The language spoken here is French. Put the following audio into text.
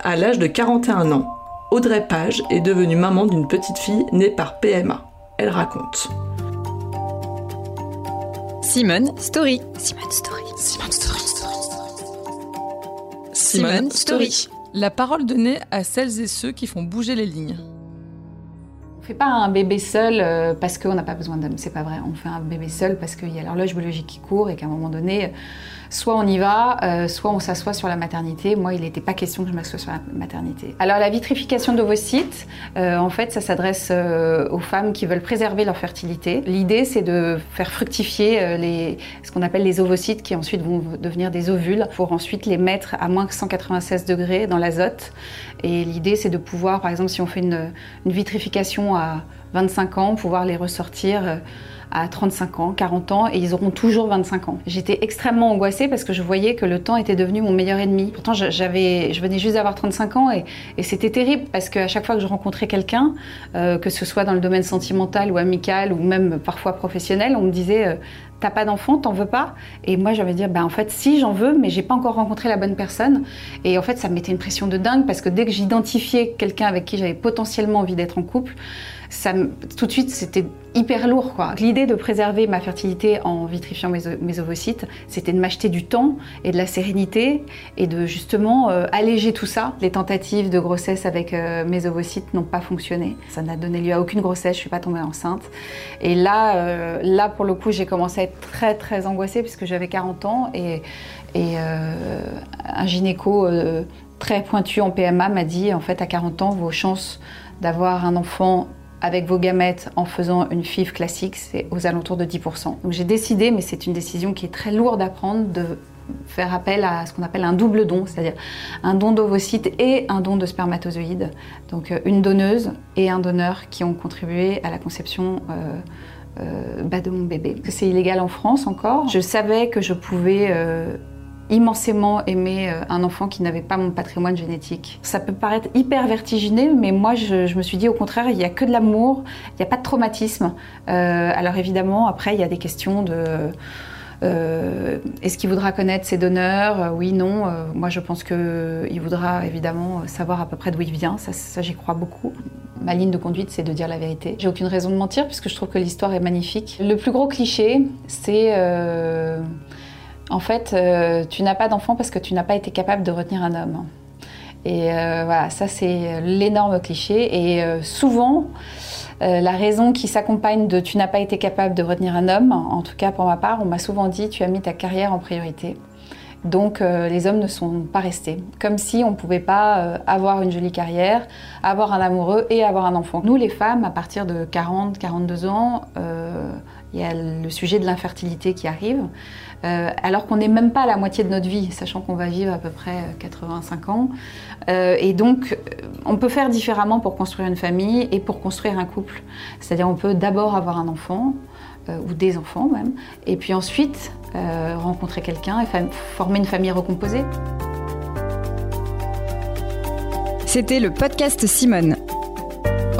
À l'âge de 41 ans, Audrey Page est devenue maman d'une petite fille née par PMA. Elle raconte. Simone Story. Simone Story. Simone Story. Simone Story. La parole donnée à celles et ceux qui font bouger les lignes. On fait pas un bébé seul euh, parce qu'on n'a pas besoin d'homme, c'est pas vrai. On fait un bébé seul parce qu'il y a l'horloge biologique qui court et qu'à un moment donné, soit on y va, euh, soit on s'assoit sur la maternité. Moi, il n'était pas question que je m'assoie sur la maternité. Alors la vitrification d'ovocytes, euh, en fait, ça s'adresse euh, aux femmes qui veulent préserver leur fertilité. L'idée, c'est de faire fructifier euh, ce qu'on appelle les ovocytes qui ensuite vont devenir des ovules pour ensuite les mettre à moins que 196 degrés dans l'azote. Et l'idée, c'est de pouvoir, par exemple, si on fait une vitrification à 25 ans, pouvoir les ressortir euh, à 35 ans, 40 ans, et ils auront toujours 25 ans. J'étais extrêmement angoissée parce que je voyais que le temps était devenu mon meilleur ennemi. Pourtant, j'avais, je venais juste d'avoir 35 ans et, c'était terrible parce qu'à chaque fois que je rencontrais quelqu'un, euh, que ce soit dans le domaine sentimental ou amical ou même parfois professionnel, on me disait euh, T'as pas d'enfant, t'en veux pas? Et moi, j'avais dire Ben en fait, si j'en veux, mais j'ai pas encore rencontré la bonne personne. Et en fait, ça me mettait une pression de dingue parce que dès que j'identifiais quelqu'un avec qui j'avais potentiellement envie d'être en couple, tout de suite, c'était hyper lourd. quoi. L'idée de préserver ma fertilité en vitrifiant mes, ovocytes, c'était de m'acheter du temps et de la sérénité et de justement euh, alléger tout ça. Les tentatives de grossesse avec euh, mes ovocytes n'ont pas fonctionné. Ça n'a donné lieu à aucune grossesse, je suis pas tombée enceinte. Et là, euh, là pour le coup, j'ai commencé à être très très angoissée puisque j'avais 40 ans et, et un gynéco très pointu en PMA m'a dit en fait à 40 ans, vos chances d'avoir un enfant avec vos gamètes en faisant une FIV classique, c'est aux alentours de 10%. Donc j'ai décidé, mais c'est une décision qui est très lourde à prendre, de faire appel à ce qu'on appelle un double don, c'est-à-dire un don d'ovocytes et un don de spermatozoïdes. Donc euh, une donneuse et un donneur qui ont contribué à la conception euh, euh, bah, de mon bébé. C'est illégal en France encore. Je savais que je pouvais immensément aimer euh, un enfant qui n'avait pas mon patrimoine génétique. Ça peut paraître hyper vertigineux, mais moi je, me suis dit au contraire, il n'y a que de l'amour, il n'y a pas de traumatisme. Euh, alors évidemment, après, il y a des questions de... euh, Est-ce qu'il voudra connaître ses donneurs? Oui, non. Moi, je pense qu'il voudra évidemment savoir à peu près d'où il vient. Ça, ça j'y crois beaucoup. Ma ligne de conduite, c'est de dire la vérité. J'ai aucune raison de mentir puisque je trouve que l'histoire est magnifique. Le plus gros cliché, c'est en fait, euh, tu n'as pas d'enfant parce que tu n'as pas été capable de retenir un homme. Et euh, voilà, ça c'est l'énorme cliché. Et euh, souvent, euh, la raison qui s'accompagne de tu n'as pas été capable de retenir un homme, en tout cas pour ma part, on m'a souvent dit tu as mis ta carrière en priorité. Donc euh, les hommes ne sont pas restés. Comme si on ne pouvait pas euh, avoir une jolie carrière, avoir un amoureux et avoir un enfant. Nous les femmes, à partir de 40, 42 ans, euh, il y a le sujet de l'infertilité qui arrive. Euh, alors qu'on n'est même pas à la moitié de notre vie, sachant qu'on va vivre à peu près euh, 85 ans. Euh, et donc, euh, on peut faire différemment pour construire une famille et pour construire un couple. C'est-à-dire, on peut d'abord avoir un enfant, euh, ou des enfants même, et puis ensuite euh, rencontrer quelqu'un et former une famille recomposée. C'était le podcast Simone.